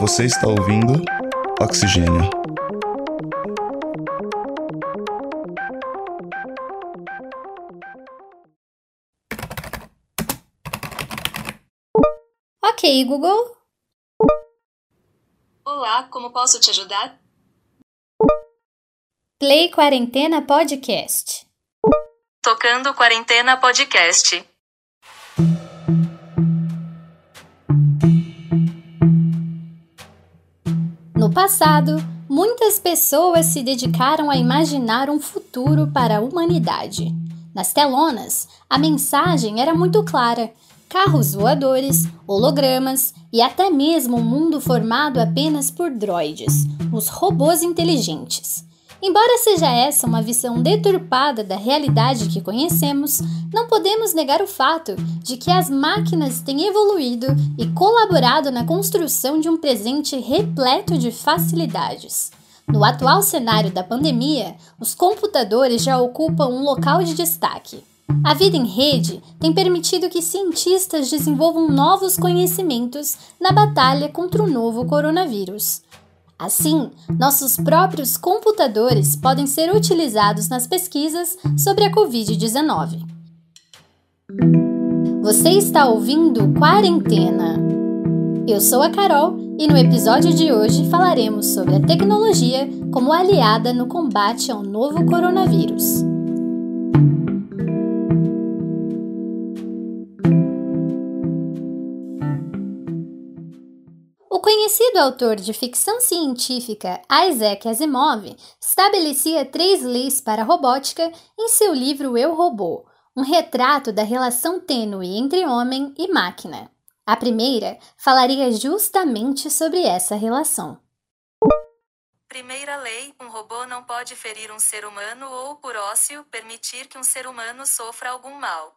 Você está ouvindo Oxigênio. Ok, Google. Olá, como posso te ajudar? Play Quarentena Podcast. Tocando Quarentena Podcast. Passado, muitas pessoas se dedicaram a imaginar um futuro para a humanidade. Nas telonas, a mensagem era muito clara: carros voadores, hologramas e até mesmo um mundo formado apenas por droides, os robôs inteligentes. Embora seja essa uma visão deturpada da realidade que conhecemos, não podemos negar o fato de que as máquinas têm evoluído e colaborado na construção de um presente repleto de facilidades. No atual cenário da pandemia, os computadores já ocupam um local de destaque. A vida em rede tem permitido que cientistas desenvolvam novos conhecimentos na batalha contra o novo coronavírus. Assim, nossos próprios computadores podem ser utilizados nas pesquisas sobre a Covid-19. Você está ouvindo Quarentena. Eu sou a Carol e no episódio de hoje falaremos sobre a tecnologia como aliada no combate ao novo coronavírus. Conhecido autor de ficção científica Isaac Asimov estabelecia três leis para a robótica em seu livro Eu Robô, um retrato da relação tênue entre homem e máquina. A primeira falaria justamente sobre essa relação. Primeira lei: um robô não pode ferir um ser humano ou, por ócio, permitir que um ser humano sofra algum mal.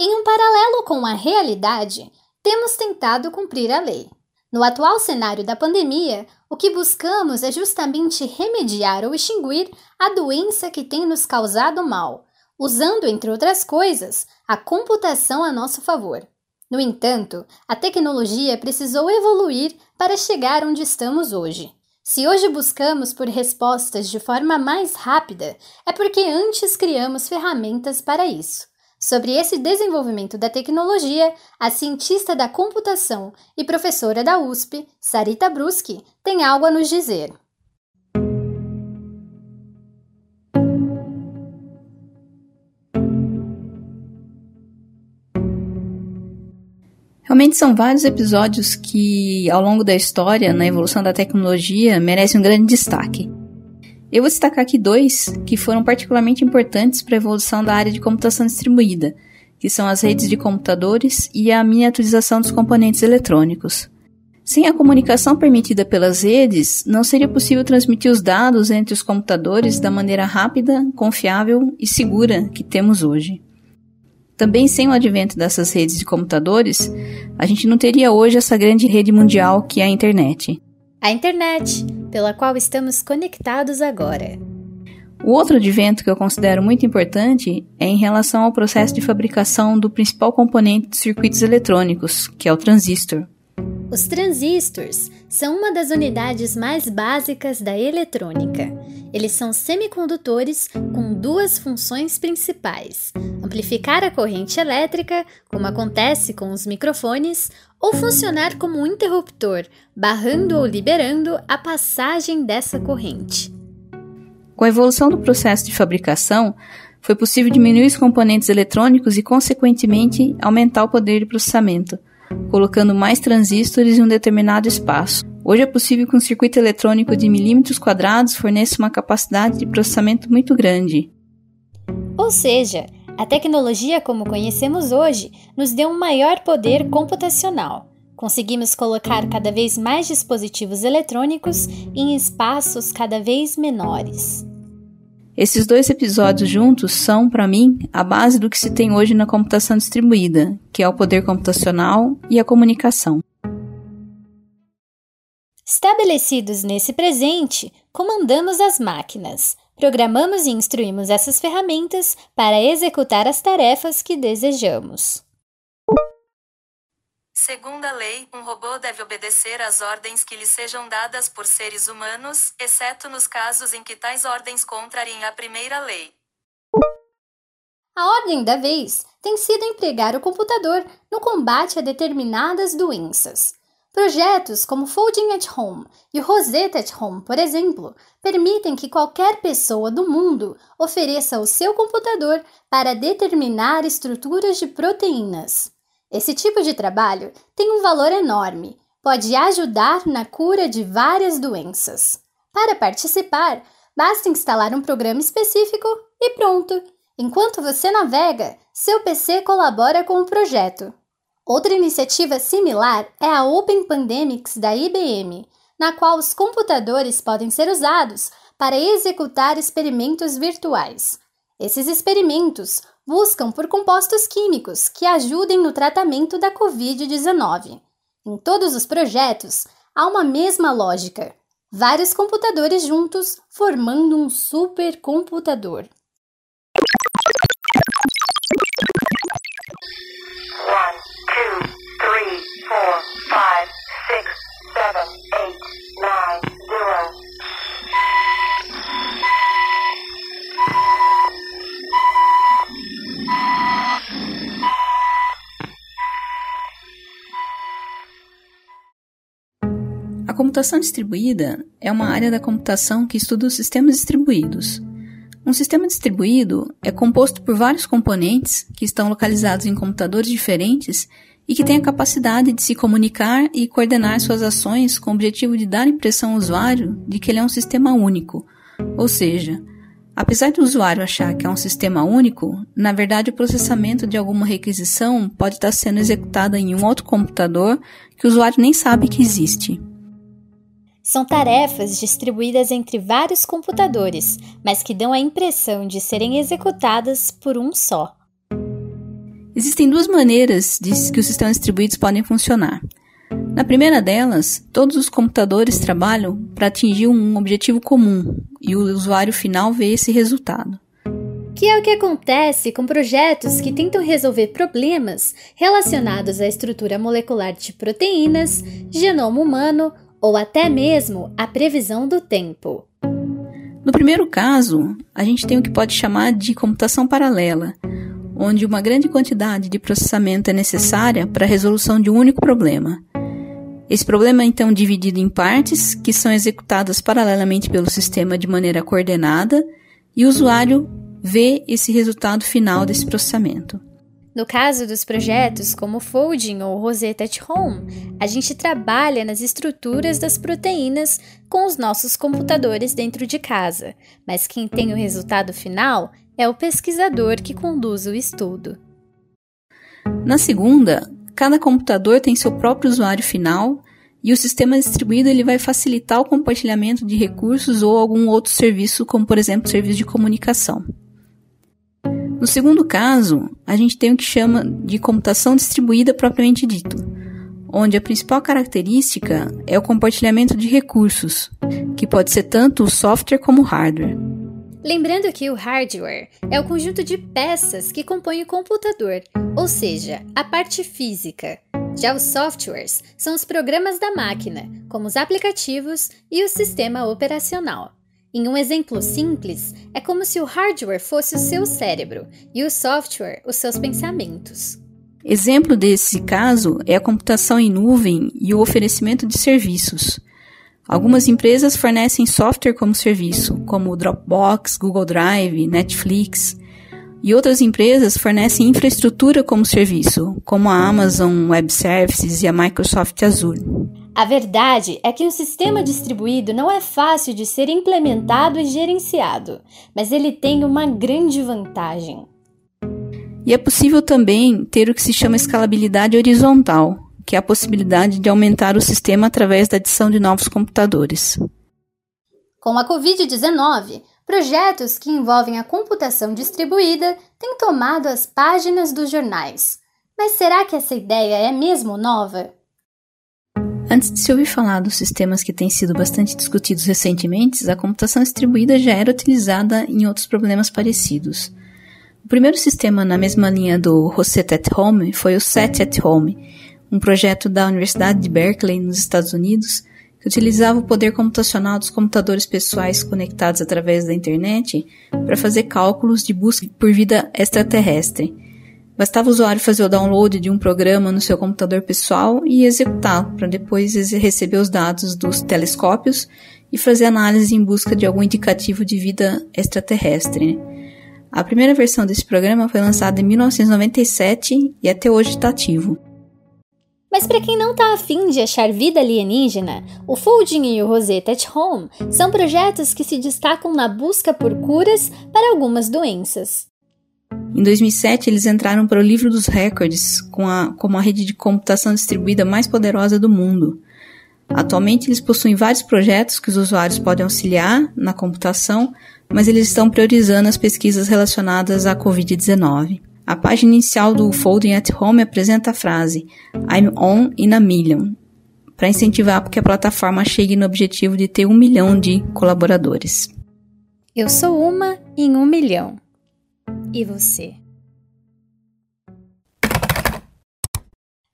Em um paralelo com a realidade, temos tentado cumprir a lei. No atual cenário da pandemia, o que buscamos é justamente remediar ou extinguir a doença que tem nos causado mal, usando, entre outras coisas, a computação a nosso favor. No entanto, a tecnologia precisou evoluir para chegar onde estamos hoje. Se hoje buscamos por respostas de forma mais rápida, é porque antes criamos ferramentas para isso. Sobre esse desenvolvimento da tecnologia, a cientista da computação e professora da USP, Sarita Bruschi, tem algo a nos dizer. Realmente são vários episódios que, ao longo da história, na evolução da tecnologia, merecem um grande destaque. Eu vou destacar aqui dois que foram particularmente importantes para a evolução da área de computação distribuída, que são as redes de computadores e a miniaturização dos componentes eletrônicos. Sem a comunicação permitida pelas redes, não seria possível transmitir os dados entre os computadores da maneira rápida, confiável e segura que temos hoje. Também sem o advento dessas redes de computadores, a gente não teria hoje essa grande rede mundial que é a internet. A internet, pela qual estamos conectados agora. O outro advento que eu considero muito importante é em relação ao processo de fabricação do principal componente dos circuitos eletrônicos, que é o transistor. Os transistores são uma das unidades mais básicas da eletrônica. Eles são semicondutores com duas funções principais: amplificar a corrente elétrica, como acontece com os microfones, ou funcionar como um interruptor, barrando ou liberando a passagem dessa corrente. Com a evolução do processo de fabricação, foi possível diminuir os componentes eletrônicos e, consequentemente, aumentar o poder de processamento colocando mais transistores em um determinado espaço. Hoje é possível que um circuito eletrônico de milímetros quadrados forneça uma capacidade de processamento muito grande. Ou seja, a tecnologia como conhecemos hoje nos deu um maior poder computacional. Conseguimos colocar cada vez mais dispositivos eletrônicos em espaços cada vez menores. Esses dois episódios juntos são, para mim, a base do que se tem hoje na computação distribuída, que é o poder computacional e a comunicação. Estabelecidos nesse presente, comandamos as máquinas, programamos e instruímos essas ferramentas para executar as tarefas que desejamos. Segunda lei, um robô deve obedecer às ordens que lhe sejam dadas por seres humanos, exceto nos casos em que tais ordens contrariem a primeira lei. A ordem da vez tem sido empregar o computador no combate a determinadas doenças. Projetos como Folding at Home e Rosetta at Home, por exemplo, permitem que qualquer pessoa do mundo ofereça o seu computador para determinar estruturas de proteínas. Esse tipo de trabalho tem um valor enorme, pode ajudar na cura de várias doenças. Para participar, basta instalar um programa específico e pronto! Enquanto você navega, seu PC colabora com o projeto. Outra iniciativa similar é a Open Pandemics da IBM, na qual os computadores podem ser usados para executar experimentos virtuais. Esses experimentos buscam por compostos químicos que ajudem no tratamento da Covid-19. Em todos os projetos, há uma mesma lógica: vários computadores juntos formando um supercomputador. Computação distribuída é uma área da computação que estuda os sistemas distribuídos. Um sistema distribuído é composto por vários componentes que estão localizados em computadores diferentes e que têm a capacidade de se comunicar e coordenar suas ações com o objetivo de dar impressão ao usuário de que ele é um sistema único. Ou seja, apesar do usuário achar que é um sistema único, na verdade o processamento de alguma requisição pode estar sendo executada em um outro computador que o usuário nem sabe que existe. São tarefas distribuídas entre vários computadores, mas que dão a impressão de serem executadas por um só. Existem duas maneiras de que os sistemas distribuídos podem funcionar. Na primeira delas, todos os computadores trabalham para atingir um objetivo comum e o usuário final vê esse resultado. Que é o que acontece com projetos que tentam resolver problemas relacionados à estrutura molecular de proteínas, genoma humano ou até mesmo a previsão do tempo. No primeiro caso, a gente tem o que pode chamar de computação paralela, onde uma grande quantidade de processamento é necessária para a resolução de um único problema. Esse problema é então dividido em partes que são executadas paralelamente pelo sistema de maneira coordenada e o usuário vê esse resultado final desse processamento. No caso dos projetos como Folding ou Rosetta at Home, a gente trabalha nas estruturas das proteínas com os nossos computadores dentro de casa, mas quem tem o resultado final é o pesquisador que conduz o estudo. Na segunda, cada computador tem seu próprio usuário final e o sistema distribuído ele vai facilitar o compartilhamento de recursos ou algum outro serviço, como por exemplo serviço de comunicação. No segundo caso, a gente tem o que chama de computação distribuída propriamente dito, onde a principal característica é o compartilhamento de recursos, que pode ser tanto o software como o hardware. Lembrando que o hardware é o conjunto de peças que compõem o computador, ou seja, a parte física. Já os softwares são os programas da máquina, como os aplicativos e o sistema operacional. Em um exemplo simples, é como se o hardware fosse o seu cérebro e o software os seus pensamentos. Exemplo desse caso é a computação em nuvem e o oferecimento de serviços. Algumas empresas fornecem software como serviço, como Dropbox, Google Drive, Netflix, e outras empresas fornecem infraestrutura como serviço, como a Amazon Web Services e a Microsoft Azure. A verdade é que um sistema distribuído não é fácil de ser implementado e gerenciado, mas ele tem uma grande vantagem. E é possível também ter o que se chama escalabilidade horizontal, que é a possibilidade de aumentar o sistema através da adição de novos computadores. Com a Covid-19, projetos que envolvem a computação distribuída têm tomado as páginas dos jornais. Mas será que essa ideia é mesmo nova? Antes de se ouvir falar dos sistemas que têm sido bastante discutidos recentemente, a computação distribuída já era utilizada em outros problemas parecidos. O primeiro sistema na mesma linha do Rosetta at Home foi o SET at Home, um projeto da Universidade de Berkeley, nos Estados Unidos, que utilizava o poder computacional dos computadores pessoais conectados através da internet para fazer cálculos de busca por vida extraterrestre. Bastava o usuário fazer o download de um programa no seu computador pessoal e executá-lo, para depois receber os dados dos telescópios e fazer análise em busca de algum indicativo de vida extraterrestre. Né? A primeira versão desse programa foi lançada em 1997 e até hoje está ativo. Mas para quem não está afim de achar vida alienígena, o Folding e o Rosetta at Home são projetos que se destacam na busca por curas para algumas doenças. Em 2007, eles entraram para o livro dos recordes com a, como a rede de computação distribuída mais poderosa do mundo. Atualmente, eles possuem vários projetos que os usuários podem auxiliar na computação, mas eles estão priorizando as pesquisas relacionadas à Covid-19. A página inicial do Folding at Home apresenta a frase I'm on in a million, para incentivar que a plataforma chegue no objetivo de ter um milhão de colaboradores. Eu sou uma em um milhão. E você?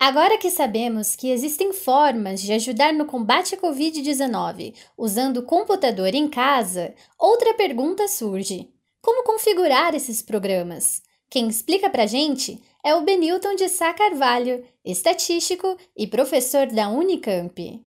Agora que sabemos que existem formas de ajudar no combate à Covid-19 usando o computador em casa, outra pergunta surge: como configurar esses programas? Quem explica pra gente é o Benilton de Sá Carvalho, estatístico e professor da Unicamp.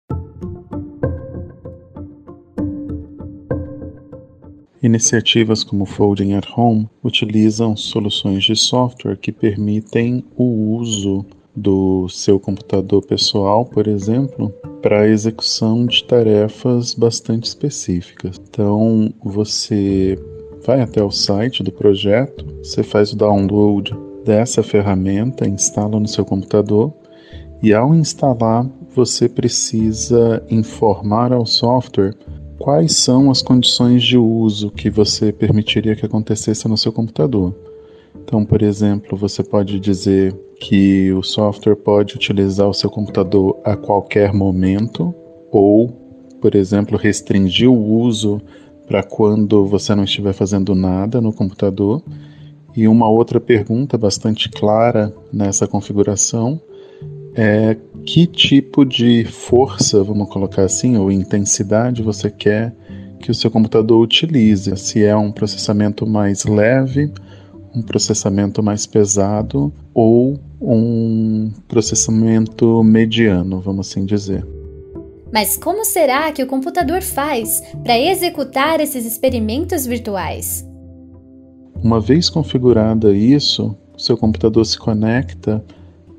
Iniciativas como Folding at Home utilizam soluções de software que permitem o uso do seu computador pessoal, por exemplo, para a execução de tarefas bastante específicas. Então, você vai até o site do projeto, você faz o download dessa ferramenta, instala no seu computador e ao instalar você precisa informar ao software quais são as condições de uso que você permitiria que acontecesse no seu computador. Então, por exemplo, você pode dizer que o software pode utilizar o seu computador a qualquer momento ou, por exemplo, restringir o uso para quando você não estiver fazendo nada no computador. E uma outra pergunta bastante clara nessa configuração é que tipo de força, vamos colocar assim, ou intensidade você quer que o seu computador utilize. Se é um processamento mais leve, um processamento mais pesado ou um processamento mediano, vamos assim dizer. Mas como será que o computador faz para executar esses experimentos virtuais? Uma vez configurada isso, seu computador se conecta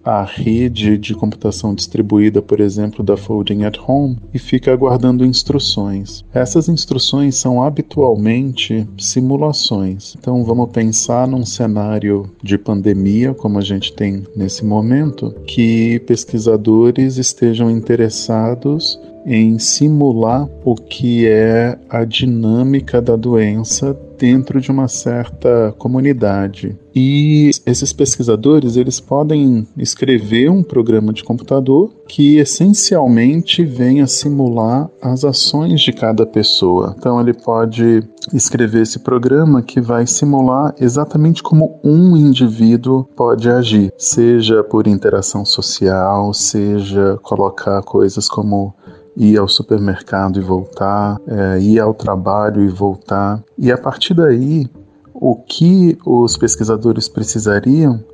à rede de computação distribuída, por exemplo, da Folding at Home e fica aguardando instruções. Essas instruções são habitualmente simulações. Então vamos pensar num cenário de pandemia, como a gente tem nesse momento, que pesquisadores estejam interessados em simular o que é a dinâmica da doença dentro de uma certa comunidade. E esses pesquisadores, eles podem escrever um programa de computador que essencialmente venha simular as ações de cada pessoa. Então ele pode escrever esse programa que vai simular exatamente como um indivíduo pode agir, seja por interação social, seja colocar coisas como ir ao supermercado e voltar, é, ir ao trabalho e voltar. E a partir daí, o que os pesquisadores precisariam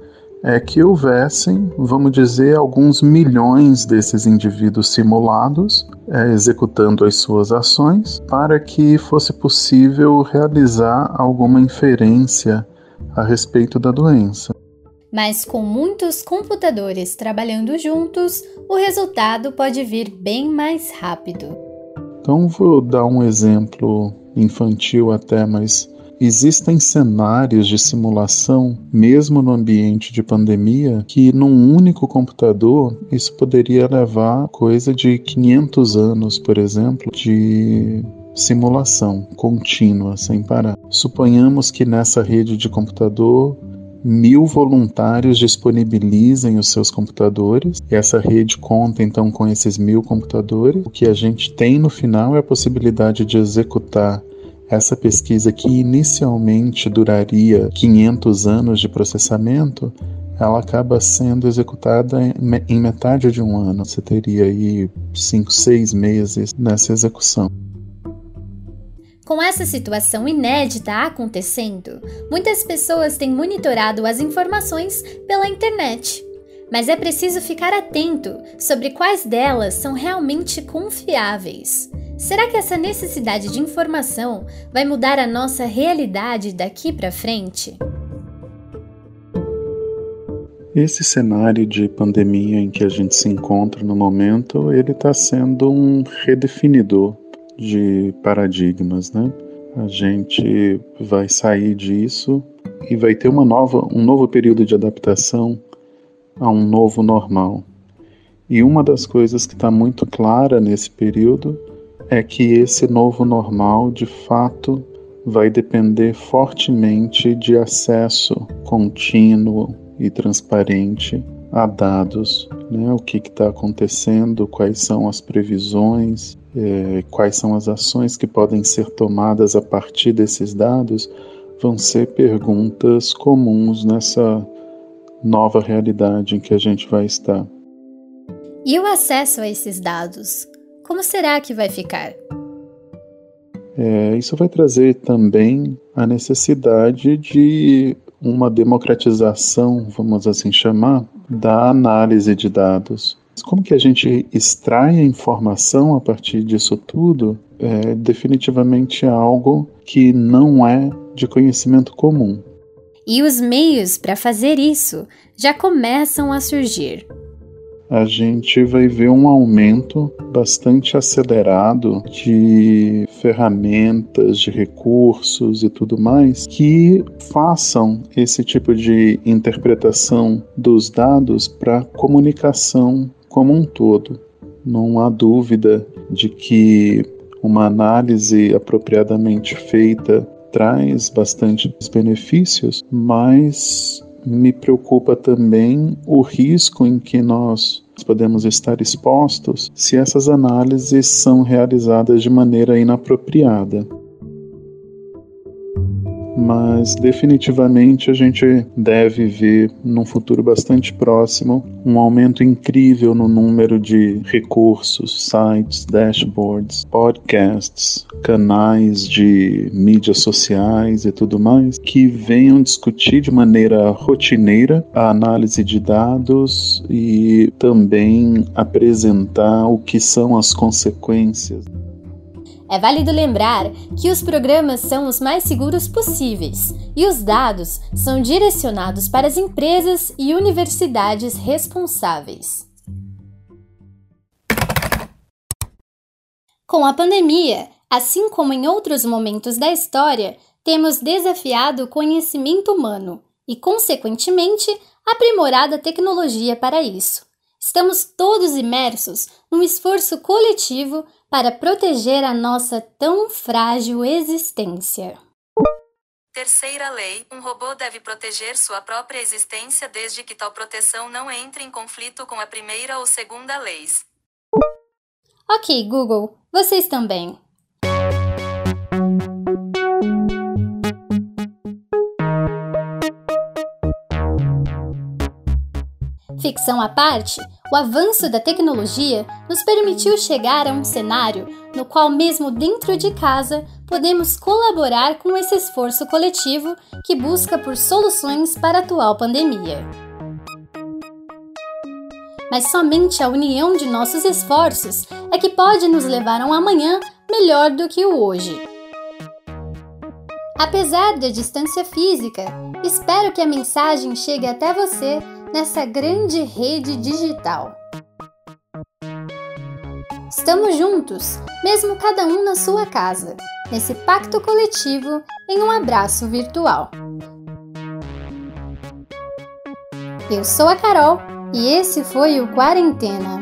é que houvessem, vamos dizer, alguns milhões desses indivíduos simulados é, executando as suas ações para que fosse possível realizar alguma inferência a respeito da doença. Mas com muitos computadores trabalhando juntos, o resultado pode vir bem mais rápido. Então vou dar um exemplo infantil até, mas existem cenários de simulação, mesmo no ambiente de pandemia, que num único computador isso poderia levar coisa de 500 anos, por exemplo, de simulação contínua, sem parar. Suponhamos que nessa rede de computador mil voluntários disponibilizem os seus computadores. E essa rede conta então com esses mil computadores. O que a gente tem no final é a possibilidade de executar essa pesquisa que inicialmente duraria 500 anos de processamento, ela acaba sendo executada em metade de um ano. Você teria aí cinco, seis meses nessa execução. Com essa situação inédita acontecendo, muitas pessoas têm monitorado as informações pela internet. Mas é preciso ficar atento sobre quais delas são realmente confiáveis. Será que essa necessidade de informação vai mudar a nossa realidade daqui para frente? Esse cenário de pandemia em que a gente se encontra no momento, ele está sendo um redefinidor de paradigmas, né? A gente vai sair disso e vai ter uma nova, um novo período de adaptação a um novo normal. E uma das coisas que está muito clara nesse período é que esse novo normal, de fato, vai depender fortemente de acesso contínuo e transparente a dados, né? o que está acontecendo, quais são as previsões, é, quais são as ações que podem ser tomadas a partir desses dados, vão ser perguntas comuns nessa nova realidade em que a gente vai estar. E o acesso a esses dados? Como será que vai ficar? É, isso vai trazer também a necessidade de uma democratização, vamos assim chamar, da análise de dados. Como que a gente extrai a informação a partir disso tudo é definitivamente algo que não é de conhecimento comum. E os meios para fazer isso já começam a surgir a gente vai ver um aumento bastante acelerado de ferramentas, de recursos e tudo mais que façam esse tipo de interpretação dos dados para comunicação como um todo. Não há dúvida de que uma análise apropriadamente feita traz bastantes benefícios, mas me preocupa também o risco em que nós podemos estar expostos se essas análises são realizadas de maneira inapropriada mas definitivamente a gente deve ver num futuro bastante próximo um aumento incrível no número de recursos, sites, dashboards, podcasts, canais de mídias sociais e tudo mais que venham discutir de maneira rotineira a análise de dados e também apresentar o que são as consequências é válido lembrar que os programas são os mais seguros possíveis e os dados são direcionados para as empresas e universidades responsáveis. Com a pandemia, assim como em outros momentos da história, temos desafiado o conhecimento humano e, consequentemente, aprimorado a tecnologia para isso. Estamos todos imersos num esforço coletivo para proteger a nossa tão frágil existência. Terceira lei: um robô deve proteger sua própria existência desde que tal proteção não entre em conflito com a primeira ou segunda leis. Ok, Google, vocês também. Ficção à parte, o avanço da tecnologia nos permitiu chegar a um cenário no qual, mesmo dentro de casa, podemos colaborar com esse esforço coletivo que busca por soluções para a atual pandemia. Mas somente a união de nossos esforços é que pode nos levar a um amanhã melhor do que o hoje. Apesar da distância física, espero que a mensagem chegue até você nessa grande rede digital. Estamos juntos, mesmo cada um na sua casa, nesse pacto coletivo em um abraço virtual. Eu sou a Carol e esse foi o Quarentena.